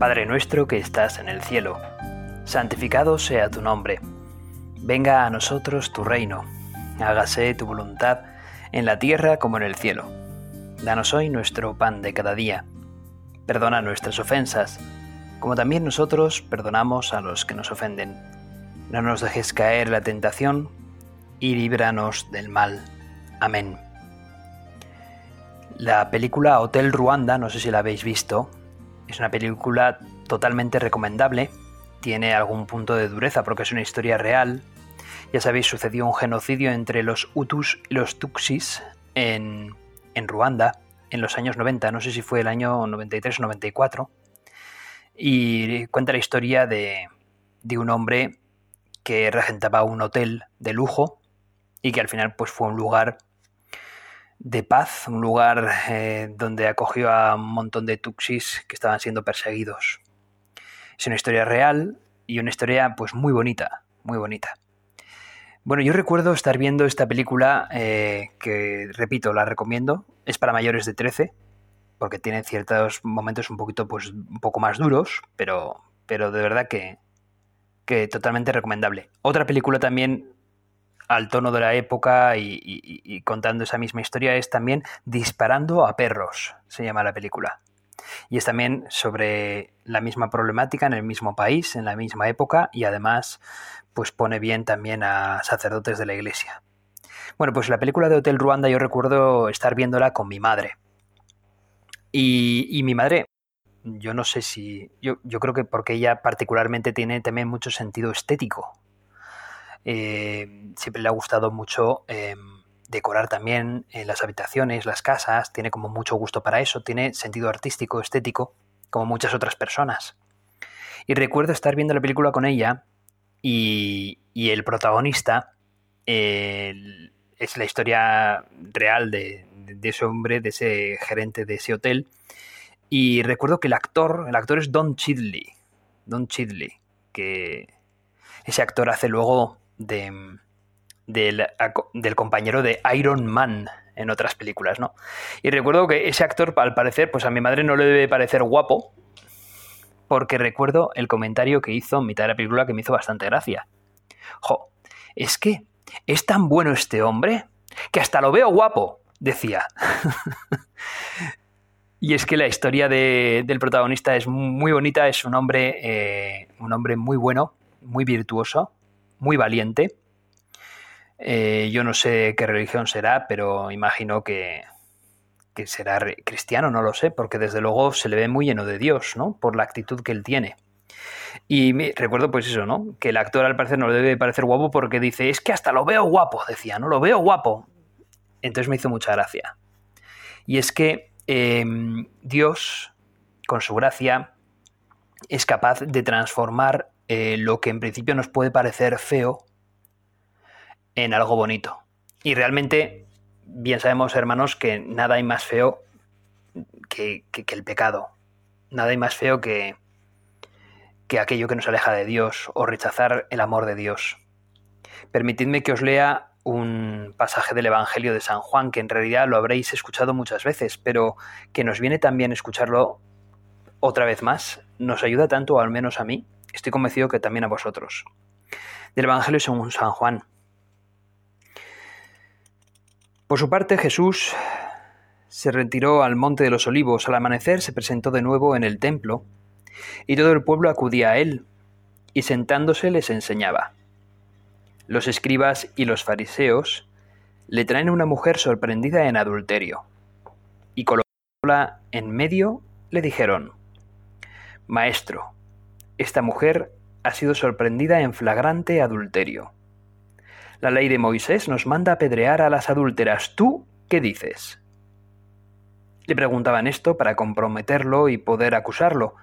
Padre nuestro que estás en el cielo, santificado sea tu nombre. Venga a nosotros tu reino. Hágase tu voluntad en la tierra como en el cielo. Danos hoy nuestro pan de cada día. Perdona nuestras ofensas, como también nosotros perdonamos a los que nos ofenden. No nos dejes caer la tentación y líbranos del mal. Amén. La película Hotel Ruanda, no sé si la habéis visto, es una película totalmente recomendable. Tiene algún punto de dureza porque es una historia real. Ya sabéis, sucedió un genocidio entre los Hutus y los Tutsis en, en Ruanda en los años 90, no sé si fue el año 93 o 94. Y cuenta la historia de, de un hombre que regentaba un hotel de lujo y que al final pues fue un lugar de paz, un lugar eh, donde acogió a un montón de tuxis que estaban siendo perseguidos. Es una historia real y una historia pues muy bonita, muy bonita. Bueno, yo recuerdo estar viendo esta película eh, que, repito, la recomiendo. Es para mayores de 13, porque tiene ciertos momentos un poquito, pues, un poco más duros, pero, pero de verdad que, que totalmente recomendable. Otra película también al tono de la época y, contando esa misma historia es también Disparando a perros, se llama la película. Y es también sobre la misma problemática en el mismo país, en la misma época y además pues pone bien también a sacerdotes de la iglesia. Bueno, pues la película de Hotel Ruanda yo recuerdo estar viéndola con mi madre. Y, mi madre, yo no sé si, yo, yo creo que porque ella particularmente tiene también mucho sentido estético eh, siempre le ha gustado mucho eh, decorar también eh, las habitaciones, las casas, tiene como mucho gusto para eso, tiene sentido artístico, estético, como muchas otras personas. Y recuerdo estar viendo la película con ella y, el protagonista es la historia real de, de, ese hombre, de ese gerente de ese hotel. Y recuerdo que el actor, el actor es Don Chidley. Don Chidley, que ese actor hace luego de, del, compañero de Iron Man en otras películas, ¿no? Y recuerdo que ese actor, al parecer, pues a mi madre no le debe parecer guapo, porque recuerdo el comentario que hizo en mitad de la película que me hizo bastante gracia. Jo, es que es tan bueno este hombre que hasta lo veo guapo, decía. y es que la historia del protagonista es muy bonita, es un hombre, eh, un hombre muy bueno, muy virtuoso, muy valiente. Eh, yo no sé qué religión será, pero imagino que, que será cristiano, no lo sé, porque desde luego se le ve muy lleno de Dios, ¿no? Por la actitud que él tiene. Y me, recuerdo pues eso, ¿no? Que el actor al parecer no le debe parecer guapo porque dice, es que hasta lo veo guapo, decía, ¿no? Lo veo guapo. Entonces me hizo mucha gracia. Y es que em, Dios, con su gracia, es capaz de transformar eh, lo que en principio nos puede parecer feo en algo bonito. Y realmente, bien sabemos, hermanos, que nada hay más feo que, el pecado. Nada hay más feo que, que aquello que nos aleja de Dios o rechazar el amor de Dios. Permitidme que os lea un pasaje del Evangelio de San Juan, que en realidad lo habréis escuchado muchas veces, pero que nos viene también escucharlo otra vez más. Nos ayuda tanto, al menos a mí, Estoy convencido que también a vosotros. Del Evangelio según San Juan. Por su parte, Jesús se retiró al monte de los olivos. Al amanecer se presentó de nuevo en el templo, y todo el pueblo acudía a él, y sentándose les enseñaba. Los escribas y los fariseos le traen una mujer sorprendida en adulterio, y colocándola en medio le dijeron, Maestro, esta mujer ha sido sorprendida en flagrante adulterio. La ley de Moisés nos manda apedrear a las adúlteras. ¿Tú qué dices? Le preguntaban esto para comprometerlo y poder acusarlo,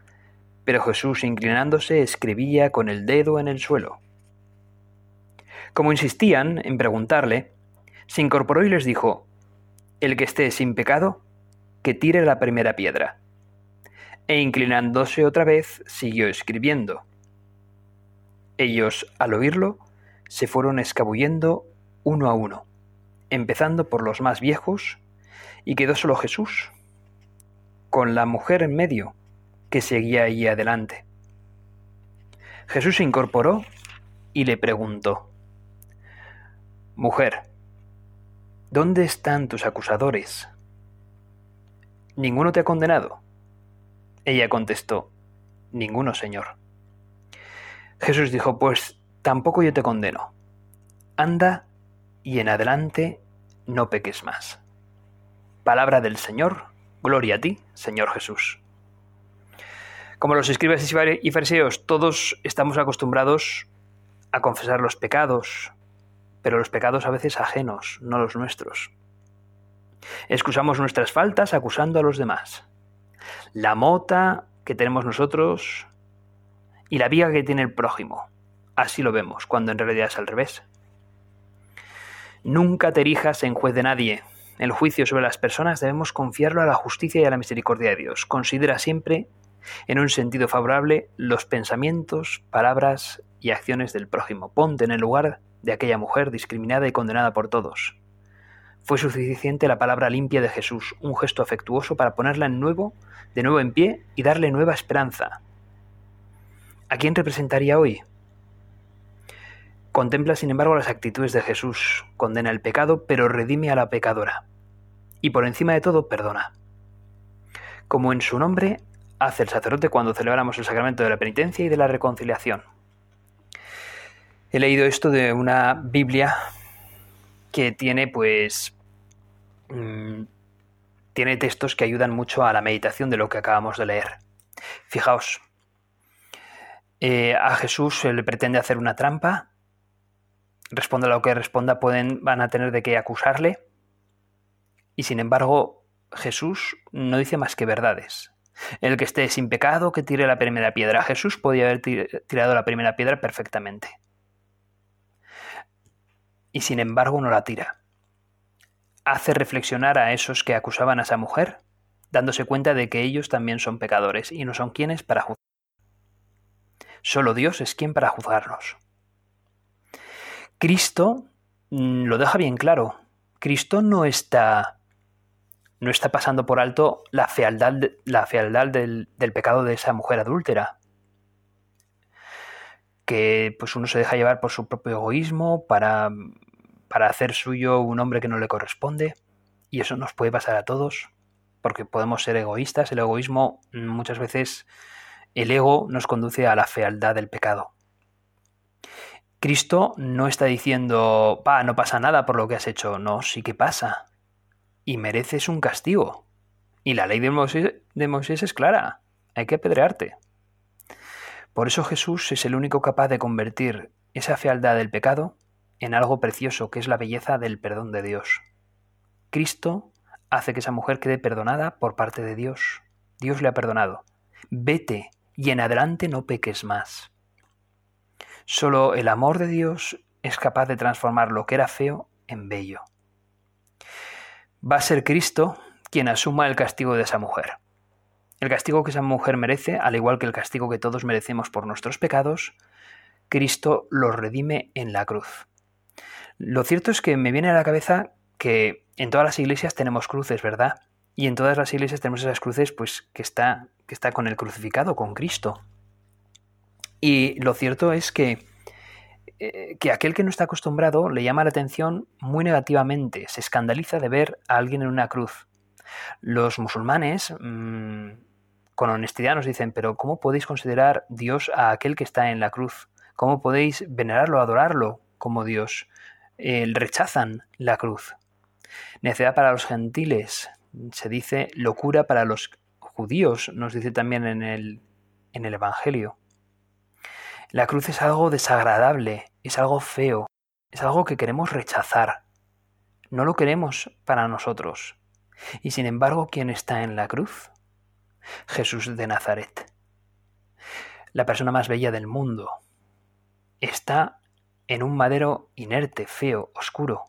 pero Jesús, inclinándose, escribía con el dedo en el suelo. Como insistían en preguntarle, se incorporó y les dijo, El que esté sin pecado, que tire la primera piedra e inclinándose otra vez siguió escribiendo. Ellos, al oírlo, se fueron escabullendo uno a uno, empezando por los más viejos, y quedó solo Jesús, con la mujer en medio, que seguía allí adelante. Jesús se incorporó y le preguntó, Mujer, ¿dónde están tus acusadores? ¿Ninguno te ha condenado? Ella contestó, Ninguno, Señor. Jesús dijo, Pues tampoco yo te condeno. Anda y en adelante no peques más. Palabra del Señor, gloria a ti, Señor Jesús. Como los escribas y fariseos, todos estamos acostumbrados a confesar los pecados, pero los pecados a veces ajenos, no los nuestros. Excusamos nuestras faltas acusando a los demás. La mota que tenemos nosotros y la viga que tiene el prójimo. Así lo vemos, cuando en realidad es al revés. Nunca te erijas en juez de nadie. El juicio sobre las personas debemos confiarlo a la justicia y a la misericordia de Dios. Considera siempre en un sentido favorable los pensamientos, palabras y acciones del prójimo. Ponte en el lugar de aquella mujer discriminada y condenada por todos. Fue suficiente la palabra limpia de Jesús, un gesto afectuoso para ponerla en nuevo, de nuevo en pie y darle nueva esperanza. ¿A quién representaría hoy? Contempla, sin embargo, las actitudes de Jesús, condena el pecado, pero redime a la pecadora. Y por encima de todo, perdona. Como en su nombre hace el sacerdote cuando celebramos el sacramento de la penitencia y de la reconciliación. He leído esto de una Biblia que tiene pues mm, tiene textos que ayudan mucho a la meditación de lo que acabamos de leer. Fijaos, eh, a Jesús se le pretende hacer una trampa, responda lo que responda, pueden, van a tener de qué acusarle, y sin embargo Jesús no dice más que verdades. El que esté sin pecado, que tire la primera piedra. Jesús podía haber tirado la primera piedra perfectamente. Y sin embargo no la tira. Hace reflexionar a esos que acusaban a esa mujer, dándose cuenta de que ellos también son pecadores y no son quienes para juzgar. Solo Dios es quien para juzgarnos. Cristo mm, lo deja bien claro. Cristo no está no está pasando por alto la fealdad, la fealdad del, pecado de esa mujer adúltera. Que pues uno se deja llevar por su propio egoísmo para, para hacer suyo un hombre que no le corresponde. Y eso nos puede pasar a todos, porque podemos ser egoístas. El egoísmo muchas veces, el ego nos conduce a la fealdad del pecado. Cristo no está diciendo, pa, no pasa nada por lo que has hecho. No, sí que pasa y mereces un castigo. Y la ley de Moisés, es clara, hay que apedrearte. Por eso Jesús es el único capaz de convertir esa fealdad del pecado en algo precioso, que es la belleza del perdón de Dios. Cristo hace que esa mujer quede perdonada por parte de Dios. Dios le ha perdonado. Vete y en adelante no peques más. Solo el amor de Dios es capaz de transformar lo que era feo en bello va a ser Cristo quien asuma el castigo de esa mujer. El castigo que esa mujer merece, al igual que el castigo que todos merecemos por nuestros pecados, Cristo los redime en la cruz. Lo cierto es que me viene a la cabeza que en todas las iglesias tenemos cruces, ¿verdad? Y en todas las iglesias tenemos esas cruces, pues que está, que está con el crucificado, con Cristo. Y lo cierto es que eh, que aquel que no está acostumbrado le llama la atención muy negativamente, se escandaliza de ver a alguien en una cruz. Los musulmanes, mm, con honestidad, nos dicen, pero ¿cómo podéis considerar Dios a aquel que está en la cruz? ¿Cómo podéis venerarlo, adorarlo como Dios? rechazan la cruz. Necedad para los gentiles, se dice locura para los judíos, nos dice también en el, en el Evangelio. La cruz es algo desagradable, es algo feo, es algo que queremos rechazar. No lo queremos para nosotros. Y sin embargo, ¿quién está en la cruz? Jesús de Nazaret. La persona más bella del mundo. Está en un madero inerte, feo, oscuro.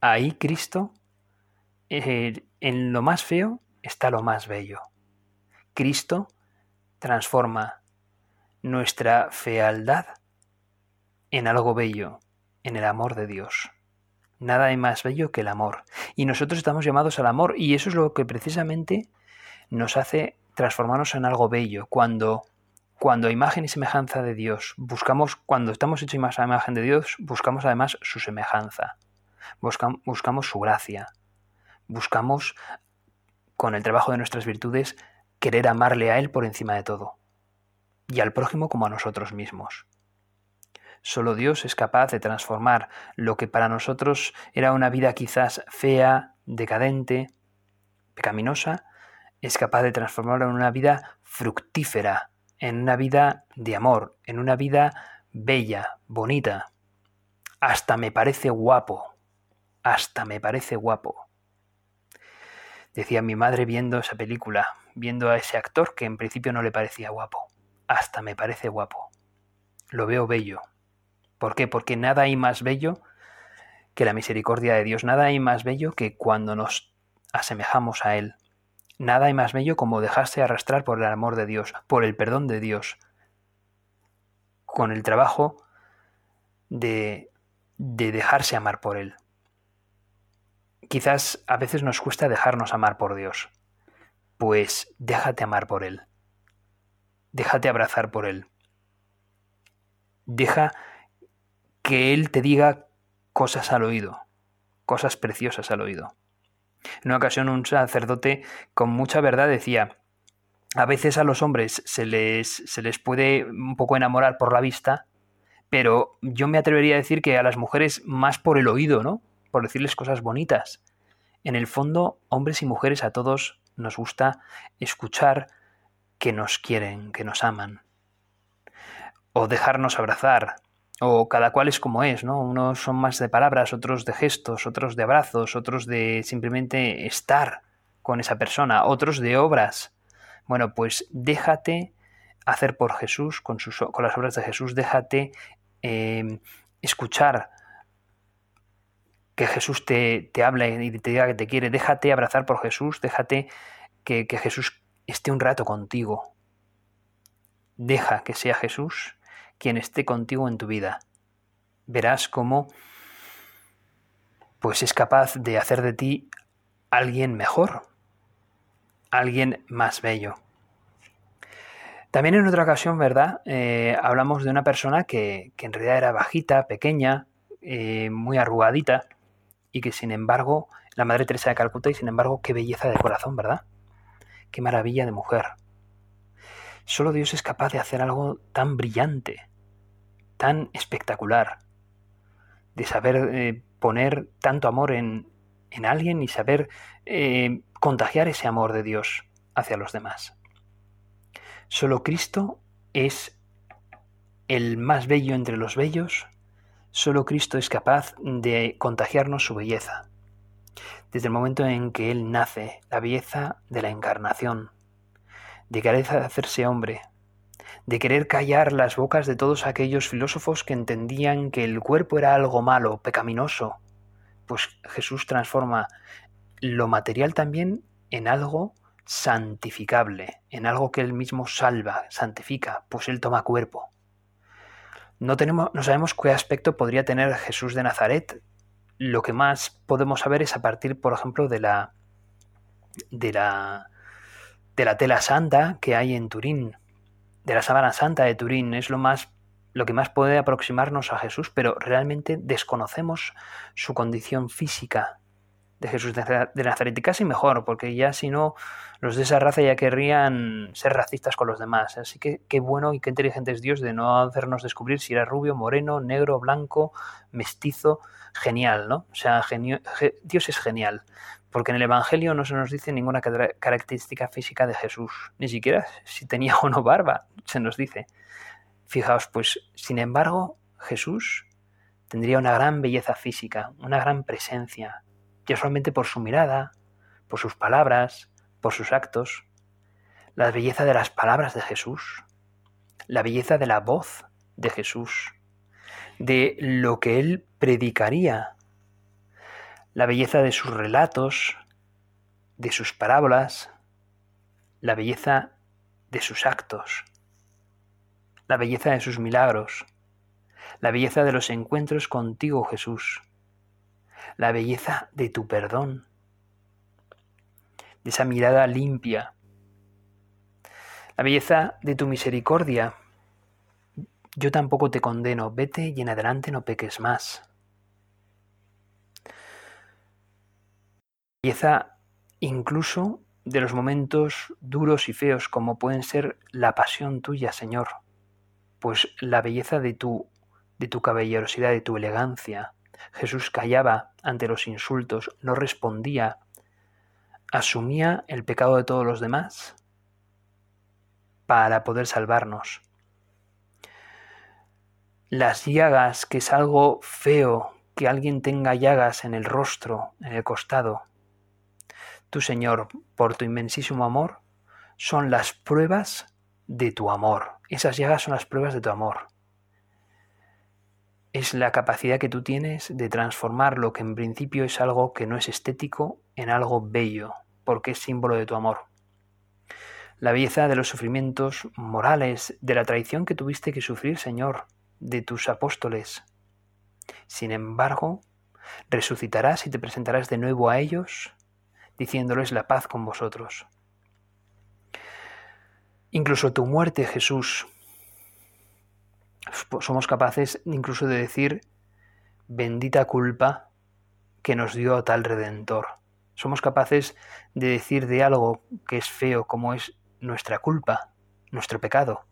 Ahí Cristo, eh, en lo más feo, está lo más bello. Cristo transforma nuestra fealdad en algo bello, en el amor de Dios. Nada hay más bello que el amor. Y nosotros estamos llamados al amor y eso es lo que precisamente nos hace transformarnos en algo bello. Cuando, cuando a imagen y semejanza de Dios buscamos, cuando estamos hechos a imagen de Dios, buscamos además su semejanza, buscamos su gracia, buscamos con el trabajo de nuestras virtudes querer amarle a Él por encima de todo y al prójimo como a nosotros mismos. Solo Dios es capaz de transformar lo que para nosotros era una vida quizás fea, decadente, pecaminosa, es capaz de transformarlo en una vida fructífera, en una vida de amor, en una vida bella, bonita. Hasta me parece guapo, hasta me parece guapo. Decía mi madre viendo esa película, viendo a ese actor que en principio no le parecía guapo. Hasta me parece guapo. Lo veo bello, ¿Por qué? Porque nada hay más bello que la misericordia de Dios, nada hay más bello que cuando nos asemejamos a Él. Nada hay más bello como dejarse arrastrar por el amor de Dios, por el perdón de Dios, con el trabajo de, de dejarse amar por Él. Quizás a veces nos cuesta dejarnos amar por Dios. Pues déjate amar por Él. Déjate abrazar por Él. Deja que Él te diga cosas al oído, cosas preciosas al oído. En una ocasión un sacerdote con mucha verdad decía, a veces a los hombres se les, se les puede un poco enamorar por la vista, pero yo me atrevería a decir que a las mujeres más por el oído, ¿no? Por decirles cosas bonitas. En el fondo, hombres y mujeres a todos nos gusta escuchar que nos quieren, que nos aman. O dejarnos abrazar, o cada cual es como es, ¿no? Unos son más de palabras, otros de gestos, otros de abrazos, otros de simplemente estar con esa persona, otros de obras. Bueno, pues déjate hacer por Jesús, con, sus, con las obras de Jesús, déjate em, escuchar que Jesús te, te habla y te diga que te quiere, déjate abrazar por Jesús, déjate que Jesús esté un rato contigo. Deja que sea Jesús quien esté contigo en tu vida. Verás cómo pues es capaz de hacer de ti alguien mejor, alguien más bello. También en otra ocasión, ¿verdad? Eh, hablamos de una persona que, en realidad era bajita, pequeña, eh, muy arrugadita, y que sin embargo, la Madre Teresa de Calcuta, y sin embargo, qué belleza de corazón, ¿verdad? Qué maravilla de mujer. Solo Dios es capaz de hacer algo tan brillante, tan espectacular, de saber eh, poner tanto amor en, en, alguien y saber eh, contagiar ese amor de Dios hacia los demás. Solo Cristo es el más bello entre los bellos, solo Cristo es capaz de contagiarnos su belleza. Desde el momento en que Él nace, la belleza de la encarnación, de querer hacerse hombre, de querer callar las bocas de todos aquellos filósofos que entendían que el cuerpo era algo malo, pecaminoso, pues Jesús transforma lo material también en algo santificable, en algo que él mismo salva, santifica, pues él toma cuerpo. No, tenemos, no sabemos qué aspecto podría tener Jesús de Nazaret. Lo que más podemos saber es a partir, por ejemplo, de la, de la, de la tela santa que hay en Turín, de la sábana santa de Turín es lo más lo que más puede aproximarnos a Jesús, pero realmente desconocemos su condición física de Jesús de Nazaret y casi mejor, porque ya si no, los de esa raza ya querrían ser racistas con los demás. Así que qué bueno y qué inteligente es Dios de no hacernos descubrir si era rubio, moreno, negro, blanco, mestizo, genial, ¿no? O sea, Dios es genial porque en el Evangelio no se nos dice ninguna característica física de Jesús, ni siquiera si tenía o no barba, se nos dice. Fijaos, pues, sin embargo, Jesús tendría una gran belleza física, una gran presencia, ya solamente por su mirada, por sus palabras, por sus actos, la belleza de las palabras de Jesús, la belleza de la voz de Jesús, de lo que él predicaría la belleza de sus relatos, de sus parábolas, la belleza de sus actos, la belleza de sus milagros, la belleza de los encuentros contigo, Jesús, la belleza de tu perdón, de esa mirada limpia, La belleza de tu misericordia. Yo tampoco te condeno, vete y en adelante no peques más. Belleza incluso de los momentos duros y feos como pueden ser la pasión tuya, Señor, pues la belleza de tu de tu caballerosidad, de tu elegancia. Jesús callaba ante los insultos, no respondía, asumía el pecado de todos los demás para poder salvarnos. Las llagas, que es algo feo, que alguien tenga llagas en el rostro, en el costado. Tú, Señor, por tu inmensísimo amor, son las pruebas de tu amor. Esas llagas son las pruebas de tu amor. Es la capacidad que tú tienes de transformar lo que en principio es algo que no es estético en algo bello, porque es símbolo de tu amor la belleza de los sufrimientos morales, de la traición que tuviste que sufrir, Señor, de tus apóstoles. Sin embargo, resucitarás y te presentarás de nuevo a ellos, diciéndoles la paz con vosotros. Incluso tu muerte, Jesús, somos capaces incluso de decir, bendita culpa que nos dio a tal redentor. Somos capaces de decir de algo que es feo, como es nuestra culpa, nuestro pecado.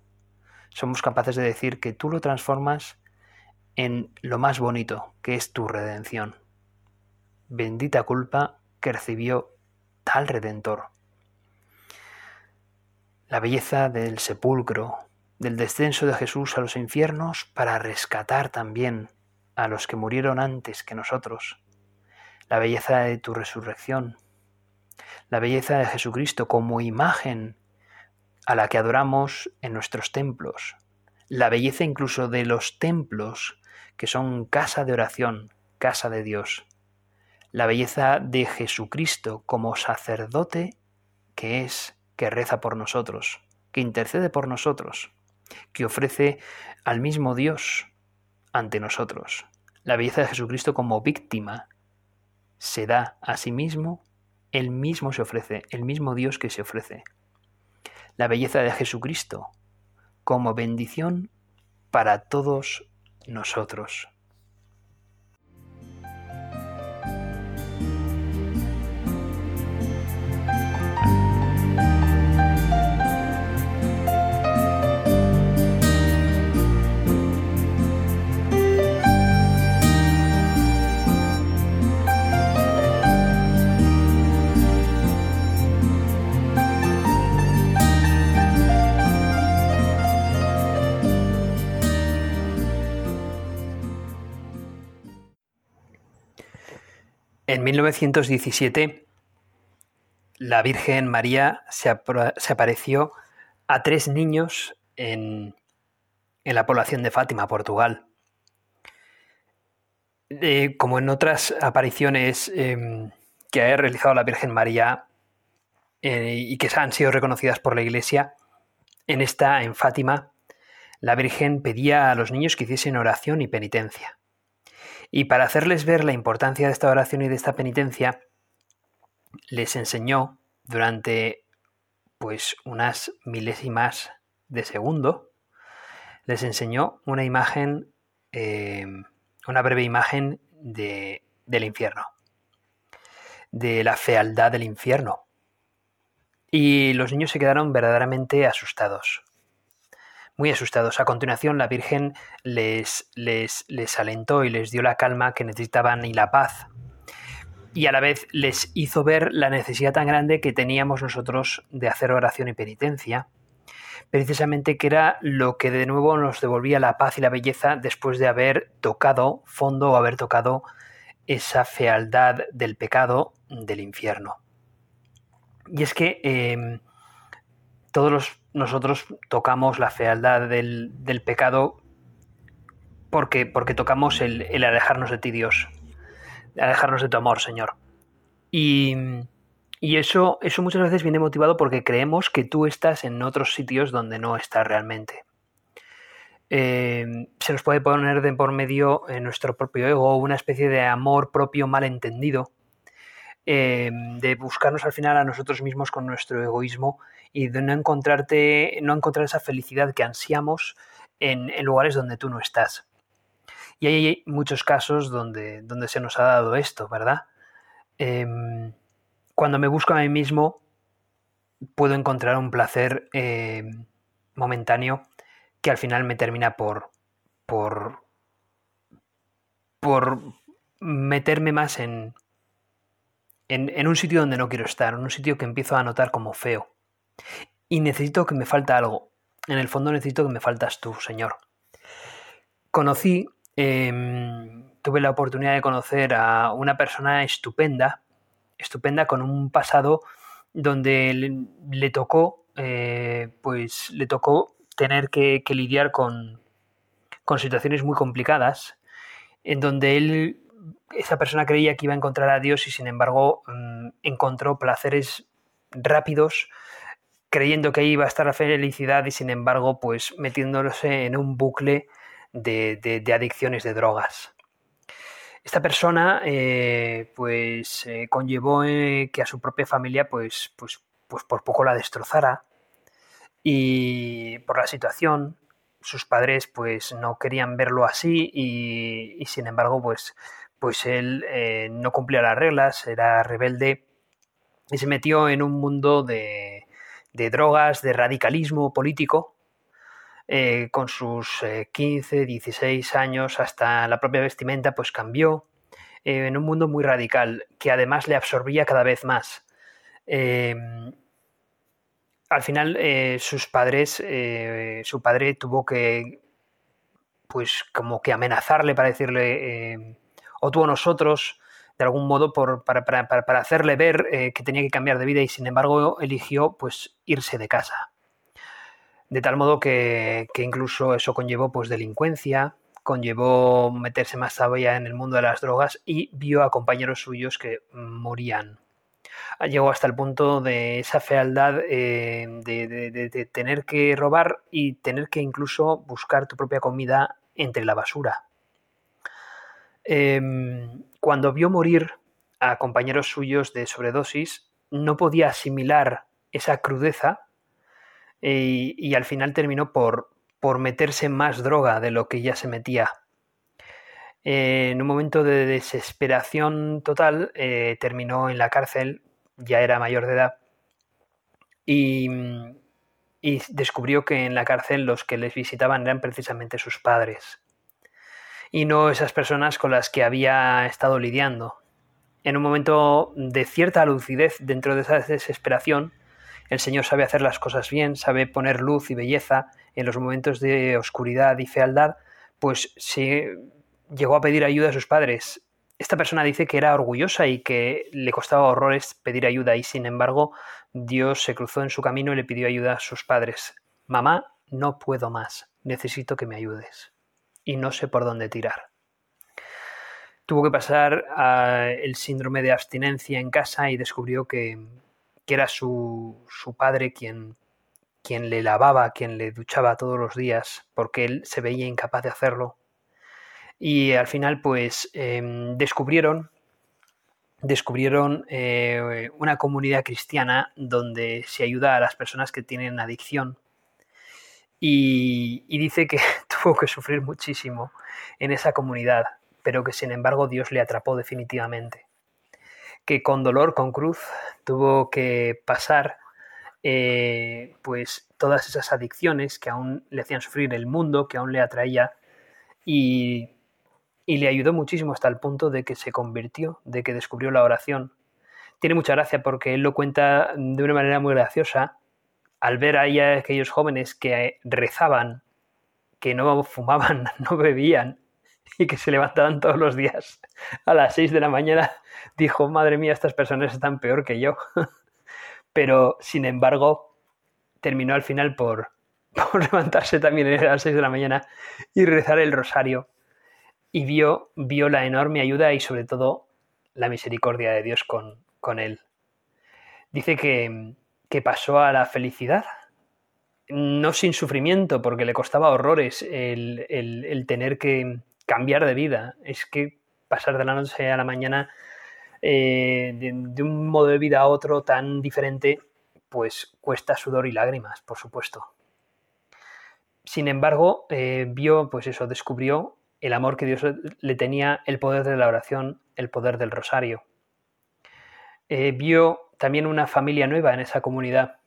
Somos capaces de decir que tú lo transformas en lo más bonito, que es tu redención. Bendita culpa que recibió tal redentor. La belleza del sepulcro, del descenso de Jesús a los infiernos para rescatar también a los que murieron antes que nosotros. La belleza de tu resurrección. La belleza de Jesucristo como imagen a la que adoramos en nuestros templos, la belleza incluso de los templos, que son casa de oración, casa de Dios, la belleza de Jesucristo como sacerdote que es, que reza por nosotros, que intercede por nosotros, que ofrece al mismo Dios ante nosotros. La belleza de Jesucristo como víctima se da a sí mismo, él mismo se ofrece, el mismo Dios que se ofrece la belleza de Jesucristo como bendición para todos nosotros. En 1917, la Virgen María se, apareció a tres niños en, la población de Fátima, Portugal. Eh, como en otras apariciones em, que ha realizado la Virgen María eh, y que han sido reconocidas por la Iglesia, en esta, en Fátima, la Virgen pedía a los niños que hiciesen oración y penitencia. Y para hacerles ver la importancia de esta oración y de esta penitencia, les enseñó durante pues unas milésimas de segundo, les enseñó una imagen, eh, una breve imagen de, del infierno, de la fealdad del infierno. Y los niños se quedaron verdaderamente asustados muy asustados. A continuación, la Virgen les, les, les alentó y les dio la calma que necesitaban y la paz. Y a la vez les hizo ver la necesidad tan grande que teníamos nosotros de hacer oración y penitencia, precisamente que era lo que de nuevo nos devolvía la paz y la belleza después de haber tocado fondo o haber tocado esa fealdad del pecado del infierno. Y es que eh, todos los nosotros tocamos la fealdad del, pecado porque, porque tocamos el, alejarnos de ti, Dios, alejarnos de tu amor, Señor. Y, eso, eso muchas veces viene motivado porque creemos que tú estás en otros sitios donde no estás realmente. Eh, se nos puede poner de por medio en nuestro propio ego una especie de amor propio malentendido em, de buscarnos al final a nosotros mismos con nuestro egoísmo y de no encontrarte, no encontrar esa felicidad que ansiamos en, lugares donde tú no estás. Y hay muchos casos donde, donde se nos ha dado esto, ¿verdad? Em, cuando me busco a mí mismo, puedo encontrar un placer em, momentáneo que al final me termina por, por, por meterme más en, en, un sitio donde no quiero estar, en un sitio que empiezo a notar como feo. Y necesito que me falta algo. En el fondo necesito que me faltas tú, Señor. Conocí, em, tuve la oportunidad de conocer a una persona estupenda, estupenda con un pasado donde le, tocó, eh, pues le tocó tener que, lidiar con, con situaciones muy complicadas, en donde él esa persona creía que iba a encontrar a Dios y sin embargo mm, encontró placeres rápidos creyendo que ahí iba a estar la felicidad y sin embargo pues metiéndose en un bucle de, adicciones de drogas. Esta persona eh, pues eh, conllevó eh, que a su propia familia pues, pues, pues por poco la destrozara y por la situación sus padres pues no querían verlo así y, sin embargo pues pues él no cumplía las reglas, era rebelde y se metió en un mundo de, de drogas, de radicalismo político, eh, con sus 15, eh, 16 años hasta la propia vestimenta, pues cambió eh, en un mundo muy radical, que además le absorbía cada vez más. Al final, sus padres, su padre tuvo que, pues como que amenazarle para decirle, o tú o nosotros, de algún modo por, para, hacerle ver eh, que tenía que cambiar de vida y sin embargo eligió pues irse de casa. De tal modo que, incluso eso conllevó pues delincuencia, conllevó meterse más todavía en el mundo de las drogas y vio a compañeros suyos que morían. Llegó hasta el punto de esa fealdad eh, de tener que robar y tener que incluso buscar tu propia comida entre la basura. Em, cuando vio morir a compañeros suyos de sobredosis, no podía asimilar esa crudeza eh, y, al final terminó por, por meterse más droga de lo que ya se metía. Eh, en un momento de desesperación total, eh, terminó en la cárcel, ya era mayor de edad, y, y descubrió que en la cárcel los que les visitaban eran precisamente sus padres y no esas personas con las que había estado lidiando. En un momento de cierta lucidez dentro de esa desesperación, el Señor sabe hacer las cosas bien, sabe poner luz y belleza en los momentos de oscuridad y fealdad, pues se llegó a pedir ayuda a sus padres. Esta persona dice que era orgullosa y que le costaba horrores pedir ayuda y sin embargo Dios se cruzó en su camino y le pidió ayuda a sus padres. Mamá, no puedo más, necesito que me ayudes y no sé por dónde tirar. Tuvo que pasar el síndrome de abstinencia en casa y descubrió que, era su, padre quien, quien le lavaba, quien le duchaba todos los días, porque él se veía incapaz de hacerlo. Y al final, pues, em, descubrieron, descubrieron eh, una comunidad cristiana donde se ayuda a las personas que tienen adicción y, dice que tuvo que sufrir muchísimo en esa comunidad, pero que sin embargo Dios le atrapó definitivamente. Que con dolor, con cruz, tuvo que pasar eh, pues todas esas adicciones que aún le hacían sufrir el mundo, que aún le atraía y, y le ayudó muchísimo hasta el punto de que se convirtió, de que descubrió la oración. Tiene mucha gracia porque él lo cuenta de una manera muy graciosa al ver ahí a aquellos jóvenes que rezaban, que no fumaban, no bebían y que se levantaban todos los días a las 6 de la mañana, dijo, madre mía, estas personas están peor que yo. Pero, sin embargo, terminó al final por, levantarse también a las 6 de la mañana y rezar el rosario. Y vio, vio la enorme ayuda y sobre todo la misericordia de Dios con, con él. Dice que, que pasó a la felicidad. No sin sufrimiento, porque le costaba horrores el, tener que cambiar de vida. Es que pasar de la noche a la mañana eh, de, un modo de vida a otro tan diferente, pues cuesta sudor y lágrimas, por supuesto. Sin embargo, eh, vio, pues eso, descubrió el amor que Dios le tenía, el poder de la oración, el poder del rosario. Eh, vio también una familia nueva en esa comunidad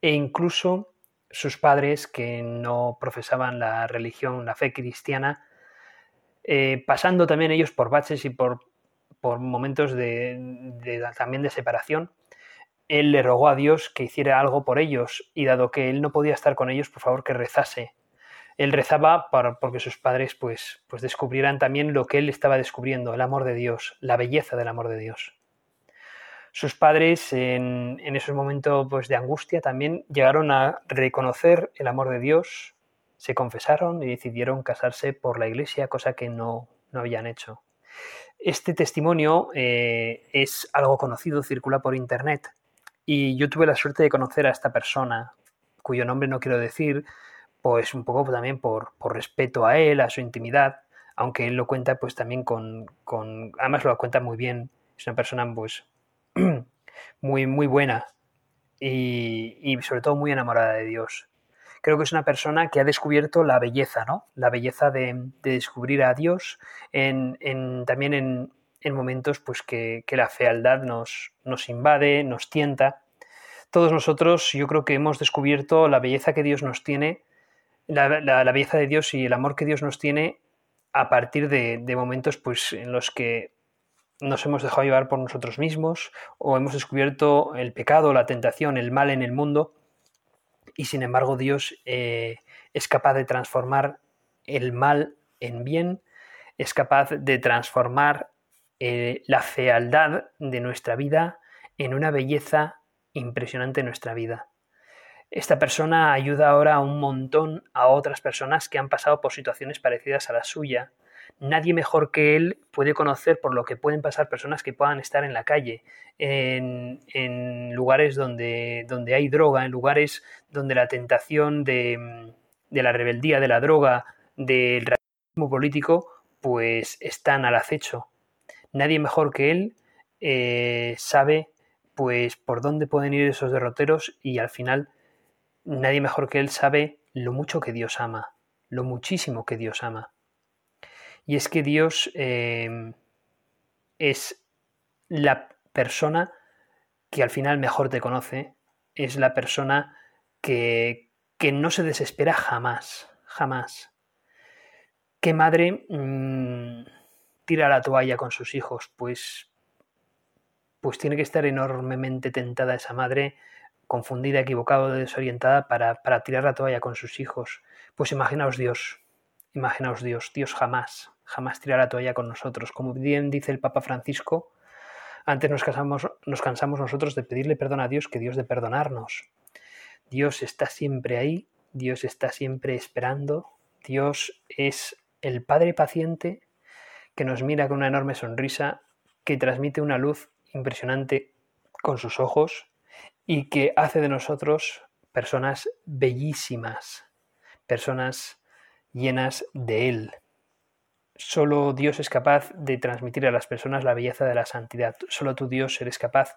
e incluso sus padres que no profesaban la religión, la fe cristiana, pasando también ellos por baches y por por momentos de, también de separación, él le rogó a Dios que hiciera algo por ellos y dado que él no podía estar con ellos, por favor que rezase. Él rezaba para, porque sus padres pues, pues descubrieran también lo que él estaba descubriendo, el amor de Dios, la belleza del amor de Dios. Sus padres en, en esos momentos pues, de angustia también llegaron a reconocer el amor de Dios, se confesaron y decidieron casarse por la iglesia, cosa que no, no habían hecho. Este testimonio eh, es algo conocido, circula por internet y yo tuve la suerte de conocer a esta persona, cuyo nombre no quiero decir, pues un poco también por, respeto a él, a su intimidad, aunque él lo cuenta pues también con, con además lo cuenta muy bien, es una persona pues muy, muy buena y, y sobre todo muy enamorada de Dios creo que es una persona que ha descubierto la belleza, ¿no? La belleza de, descubrir a Dios en, también en, momentos pues, que, la fealdad nos, nos invade, nos tienta. Todos nosotros yo creo que hemos descubierto la belleza que Dios nos tiene, la, belleza de Dios y el amor que Dios nos tiene a partir de, de momentos pues, en los que nos hemos dejado llevar por nosotros mismos o hemos descubierto el pecado, la tentación, el mal en el mundo y sin embargo Dios eh, es capaz de transformar el mal en bien, es capaz de transformar eh, la fealdad de nuestra vida en una belleza impresionante en nuestra vida. Esta persona ayuda ahora un montón a otras personas que han pasado por situaciones parecidas a la suya nadie mejor que él puede conocer por lo que pueden pasar personas que puedan estar en la calle, en, lugares donde, donde, hay droga, en lugares donde la tentación de, la rebeldía, de la droga, del racismo político, pues están al acecho. Nadie mejor que él eh, sabe pues por dónde pueden ir esos derroteros y al final nadie mejor que él sabe lo mucho que Dios ama, lo muchísimo que Dios ama. Y es que Dios eh, es la persona que al final mejor te conoce, es la persona que, que no se desespera jamás, jamás. ¿Qué madre mm, tira la toalla con sus hijos? Pues, pues tiene que estar enormemente tentada esa madre, confundida, equivocada, desorientada para, para tirar la toalla con sus hijos. Pues imaginaos Dios, imaginaos Dios, Dios jamás, jamás tirará la toalla con nosotros. Como bien dice el Papa Francisco, antes nos, nos cansamos nosotros de pedirle perdón a Dios que Dios de perdonarnos. Dios está siempre ahí, Dios está siempre esperando, Dios es el Padre paciente que nos mira con una enorme sonrisa, que transmite una luz impresionante con sus ojos y que hace de nosotros personas bellísimas, personas llenas de Él, Solo Dios es capaz de transmitir a las personas la belleza de la santidad. Solo tú, Dios, eres capaz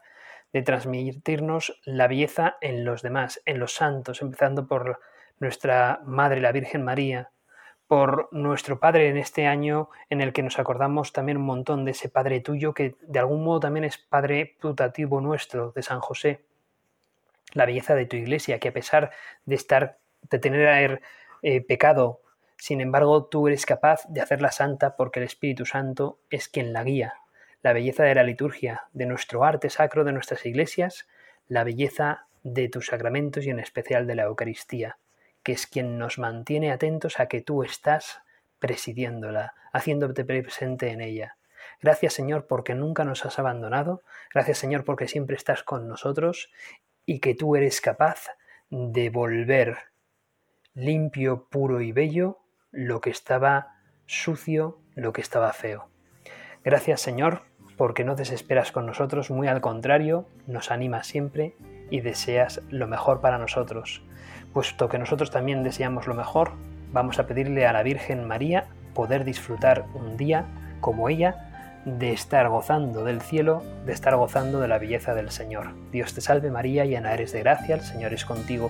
de transmitirnos la belleza en los demás, en los santos, empezando por nuestra Madre, la Virgen María, por nuestro Padre en este año en el que nos acordamos también un montón de ese Padre tuyo que de algún modo también es Padre putativo nuestro, de San José. La belleza de tu iglesia, que a pesar de estar, de tener eh, pecado, sin embargo, tú eres capaz de hacerla santa porque el Espíritu Santo es quien la guía. La belleza de la liturgia, de nuestro arte sacro, de nuestras iglesias, la belleza de tus sacramentos y en especial de la Eucaristía, que es quien nos mantiene atentos a que tú estás presidiéndola, haciéndote presente en ella. Gracias Señor porque nunca nos has abandonado, gracias Señor porque siempre estás con nosotros y que tú eres capaz de volver limpio, puro y bello lo que estaba sucio, lo que estaba feo. Gracias Señor, porque no desesperas con nosotros, muy al contrario, nos animas siempre y deseas lo mejor para nosotros. Puesto que nosotros también deseamos lo mejor, vamos a pedirle a la Virgen María poder disfrutar un día como ella de estar gozando del cielo, de estar gozando de la belleza del Señor. Dios te salve María, llena eres de gracia, el Señor es contigo,